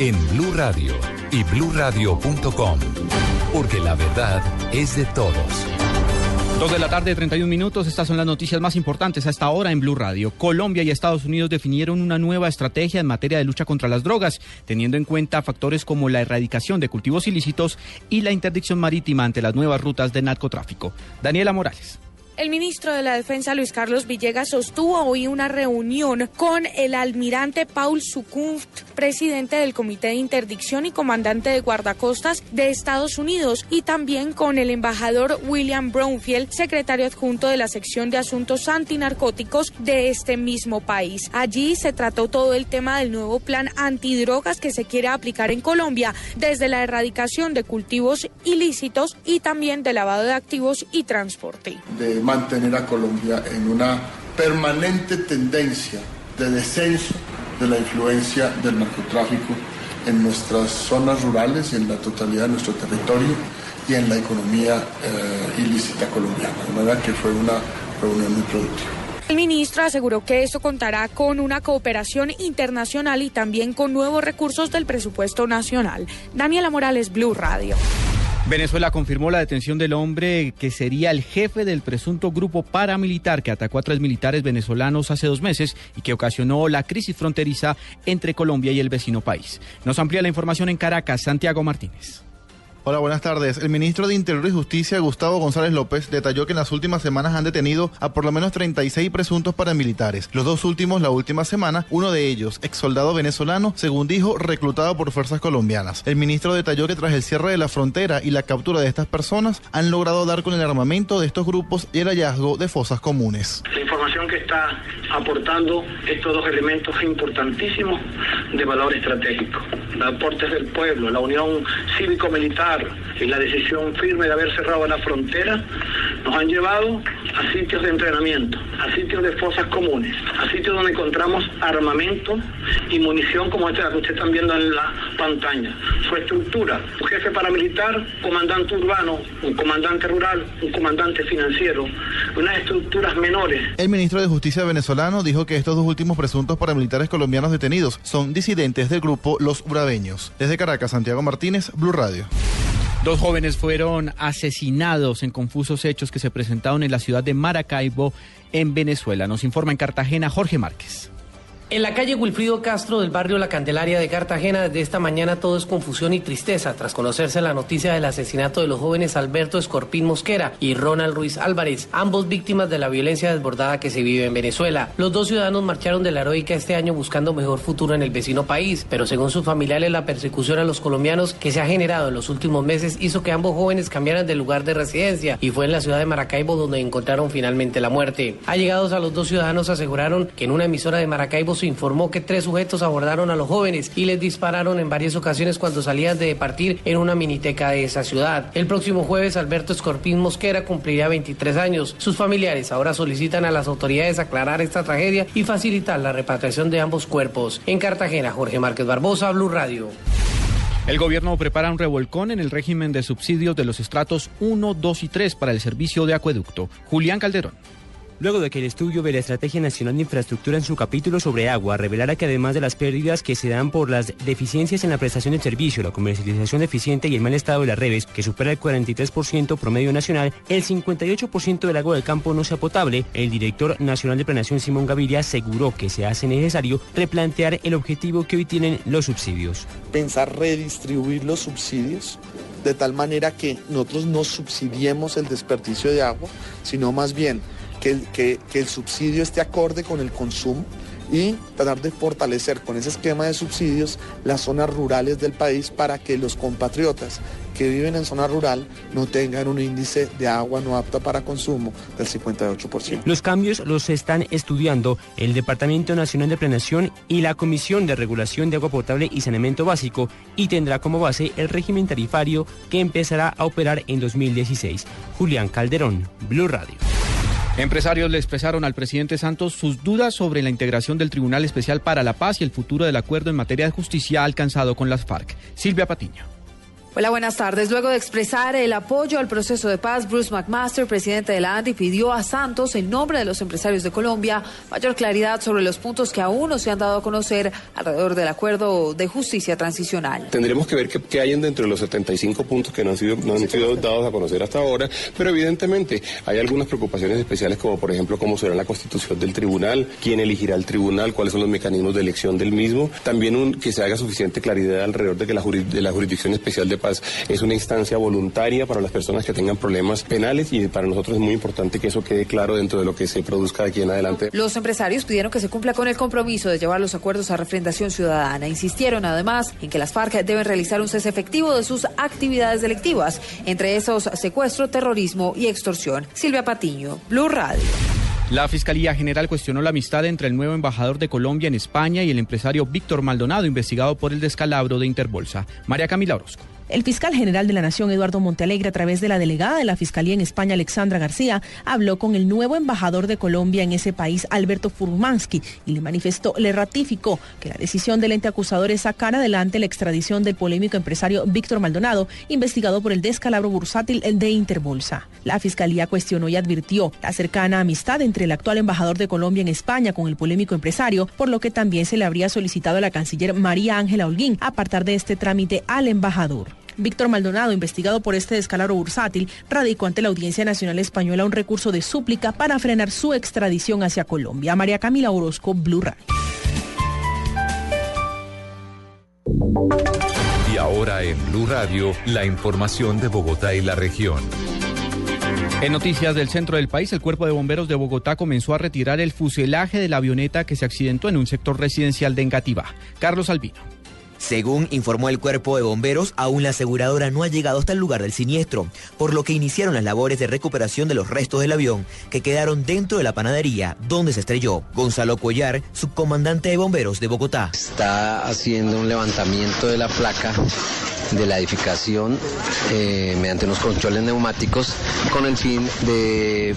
En Blue Radio y BlueRadio.com, porque la verdad es de todos. Dos de la tarde, 31 minutos. Estas son las noticias más importantes hasta ahora en Blue Radio. Colombia y Estados Unidos definieron una nueva estrategia en materia de lucha contra las drogas, teniendo en cuenta factores como la erradicación de cultivos ilícitos y la interdicción marítima ante las nuevas rutas de narcotráfico. Daniela Morales. El ministro de la Defensa, Luis Carlos Villegas, sostuvo hoy una reunión con el almirante Paul Sukunft, presidente del Comité de Interdicción y comandante de guardacostas de Estados Unidos, y también con el embajador William Brownfield, secretario adjunto de la sección de asuntos antinarcóticos de este mismo país. Allí se trató todo el tema del nuevo plan antidrogas que se quiere aplicar en Colombia, desde la erradicación de cultivos ilícitos y también de lavado de activos y transporte mantener a Colombia en una permanente tendencia de descenso de la influencia del narcotráfico en nuestras zonas rurales y en la totalidad de nuestro territorio y en la economía eh, ilícita colombiana. De manera que fue una reunión muy productiva. El ministro aseguró que esto contará con una cooperación internacional y también con nuevos recursos del presupuesto nacional. Daniela Morales, Blue Radio. Venezuela confirmó la detención del hombre que sería el jefe del presunto grupo paramilitar que atacó a tres militares venezolanos hace dos meses y que ocasionó la crisis fronteriza entre Colombia y el vecino país. Nos amplía la información en Caracas, Santiago Martínez. Hola, buenas tardes. El ministro de Interior y Justicia, Gustavo González López, detalló que en las últimas semanas han detenido a por lo menos 36 presuntos paramilitares. Los dos últimos la última semana, uno de ellos, ex soldado venezolano, según dijo, reclutado por fuerzas colombianas. El ministro detalló que tras el cierre de la frontera y la captura de estas personas, han logrado dar con el armamento de estos grupos y el hallazgo de fosas comunes. La información que está aportando estos dos elementos importantísimos de valor estratégico. Aportes del pueblo, la unión cívico-militar y la decisión firme de haber cerrado la frontera nos han llevado a sitios de entrenamiento, a sitios de fosas comunes, a sitios donde encontramos armamento y munición como esta que ustedes están viendo en la pantalla. Su estructura, un jefe paramilitar, comandante urbano, un comandante rural, un comandante financiero, unas estructuras menores. El ministro de Justicia venezolano dijo que estos dos últimos presuntos paramilitares colombianos detenidos son disidentes del grupo Los Urabeños. Desde Caracas, Santiago Martínez, Blue Radio. Dos jóvenes fueron asesinados en confusos hechos que se presentaron en la ciudad de Maracaibo, en Venezuela. Nos informa en Cartagena Jorge Márquez. En la calle Wilfrido Castro del barrio La Candelaria de Cartagena, desde esta mañana todo es confusión y tristeza tras conocerse la noticia del asesinato de los jóvenes Alberto Escorpín Mosquera y Ronald Ruiz Álvarez, ambos víctimas de la violencia desbordada que se vive en Venezuela. Los dos ciudadanos marcharon de la heroica este año buscando mejor futuro en el vecino país, pero según sus familiares la persecución a los colombianos que se ha generado en los últimos meses hizo que ambos jóvenes cambiaran de lugar de residencia y fue en la ciudad de Maracaibo donde encontraron finalmente la muerte. Allegados a los dos ciudadanos aseguraron que en una emisora de Maracaibo informó que tres sujetos abordaron a los jóvenes y les dispararon en varias ocasiones cuando salían de partir en una miniteca de esa ciudad. El próximo jueves, Alberto Escorpín Mosquera cumplirá 23 años. Sus familiares ahora solicitan a las autoridades aclarar esta tragedia y facilitar la repatriación de ambos cuerpos. En Cartagena, Jorge Márquez Barbosa, Blue Radio. El gobierno prepara un revolcón en el régimen de subsidios de los estratos 1, 2 y 3 para el servicio de acueducto. Julián Calderón. Luego de que el estudio de la Estrategia Nacional de Infraestructura en su capítulo sobre agua revelara que además de las pérdidas que se dan por las deficiencias en la prestación del servicio, la comercialización deficiente y el mal estado de las redes, que supera el 43% promedio nacional, el 58% del agua del campo no sea potable, el director nacional de Planeación Simón Gaviria aseguró que se hace necesario replantear el objetivo que hoy tienen los subsidios. Pensar redistribuir los subsidios de tal manera que nosotros no subsidiemos el desperdicio de agua, sino más bien que el, subsidio esté acorde con el consumo y tratar de fortalecer con ese esquema de subsidios las zonas rurales del país para que los compatriotas que viven en zona rural no tengan un índice de agua no apta para consumo del 58%. Los cambios los están estudiando el Departamento Nacional de Planeación y la Comisión de Regulación de Agua Potable y Saneamiento Básico y tendrá como base el régimen tarifario que empezará a operar en 2016. Julián Calderón, Blue Radio. Empresarios le expresaron al presidente Santos sus dudas sobre la integración del Tribunal Especial para la Paz y el futuro del acuerdo en materia de justicia alcanzado con las FARC. Silvia Patiño. Hola, buenas tardes. Luego de expresar el apoyo al proceso de paz, Bruce McMaster, presidente de la ANDI, pidió a Santos, en nombre de los empresarios de Colombia, mayor claridad sobre los puntos que aún no se han dado a conocer alrededor del acuerdo de justicia transicional. Tendremos que ver qué, hay dentro de los 75 puntos que no han, sido, no han sido dados a conocer hasta ahora, pero evidentemente hay algunas preocupaciones especiales como por ejemplo cómo será la constitución del tribunal, quién elegirá el tribunal, cuáles son los mecanismos de elección del mismo, también un, que se haga suficiente claridad alrededor de que la, de la jurisdicción especial de paz es una instancia voluntaria para las personas que tengan problemas penales y para nosotros es muy importante que eso quede claro dentro de lo que se produzca de aquí en adelante. Los empresarios pidieron que se cumpla con el compromiso de llevar los acuerdos a refrendación ciudadana. Insistieron además en que las FARC deben realizar un cese efectivo de sus actividades delictivas, entre esos secuestro, terrorismo y extorsión. Silvia Patiño, Blue Radio. La Fiscalía General cuestionó la amistad entre el nuevo embajador de Colombia en España y el empresario Víctor Maldonado, investigado por el descalabro de Interbolsa. María Camila Orozco. El fiscal general de la Nación, Eduardo Montealegre, a través de la delegada de la Fiscalía en España, Alexandra García, habló con el nuevo embajador de Colombia en ese país, Alberto Furmansky, y le manifestó, le ratificó que la decisión del ente acusador es sacar adelante la extradición del polémico empresario Víctor Maldonado, investigado por el descalabro bursátil de Interbolsa. La Fiscalía cuestionó y advirtió la cercana amistad entre el actual embajador de Colombia en España con el polémico empresario, por lo que también se le habría solicitado a la canciller María Ángela Holguín apartar de este trámite al embajador. Víctor Maldonado, investigado por este descalabro bursátil, radicó ante la Audiencia Nacional Española un recurso de súplica para frenar su extradición hacia Colombia. María Camila Orozco, Blue Radio. Y ahora en Blue Radio, la información de Bogotá y la región. En noticias del centro del país, el Cuerpo de Bomberos de Bogotá comenzó a retirar el fuselaje de la avioneta que se accidentó en un sector residencial de Engativá. Carlos Albino. Según informó el cuerpo de bomberos, aún la aseguradora no ha llegado hasta el lugar del siniestro, por lo que iniciaron las labores de recuperación de los restos del avión que quedaron dentro de la panadería donde se estrelló. Gonzalo Collar, subcomandante de bomberos de Bogotá. Está haciendo un levantamiento de la placa de la edificación eh, mediante unos controles neumáticos con el fin de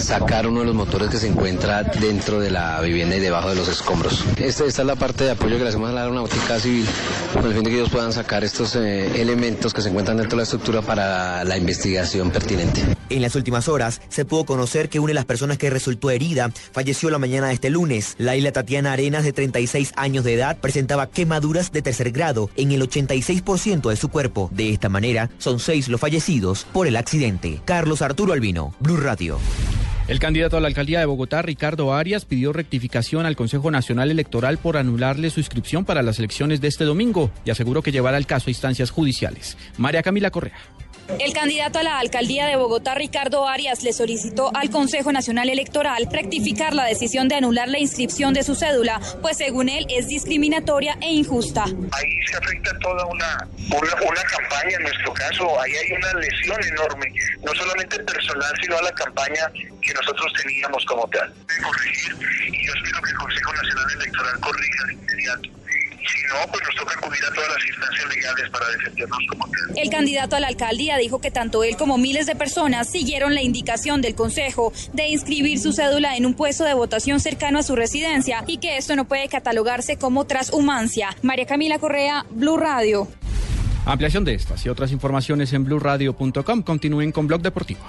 sacar uno de los motores que se encuentra dentro de la vivienda y debajo de los escombros. Este, esta es la parte de apoyo que le hacemos a la aeronáutica civil con el fin de que ellos puedan sacar estos eh, elementos que se encuentran dentro de la estructura para la investigación pertinente. En las últimas horas se pudo conocer que una de las personas que resultó herida falleció la mañana de este lunes. Laila Tatiana Arenas, de 36 años de edad, presentaba quemaduras de tercer grado en el 86% de su cuerpo. De esta manera, son seis los fallecidos por el accidente. Carlos Arturo Albino, Blue Radio. El candidato a la alcaldía de Bogotá, Ricardo Arias, pidió rectificación al Consejo Nacional Electoral por anularle su inscripción para las elecciones de este domingo y aseguró que llevará el caso a instancias judiciales. María Camila Correa. El candidato a la alcaldía de Bogotá, Ricardo Arias, le solicitó al Consejo Nacional Electoral rectificar la decisión de anular la inscripción de su cédula, pues según él es discriminatoria e injusta. Ahí se afecta toda una, una, campaña, en nuestro caso, ahí hay una lesión enorme, no solamente personal, sino a la campaña que nosotros teníamos como tal. Corregir, y yo espero que el Consejo Nacional Electoral corrija de inmediato si no, pues nos toca acudir a todas las instancias legales para defendernos como tal. El candidato a la alcaldía dijo que tanto él como miles de personas siguieron la indicación del Consejo de inscribir su cédula en un puesto de votación cercano a su residencia y que esto no puede catalogarse como transhumancia. María Camila Correa, Blue Radio. Ampliación de estas y otras informaciones en blueradio.com. Continúen con Blog Deportivo.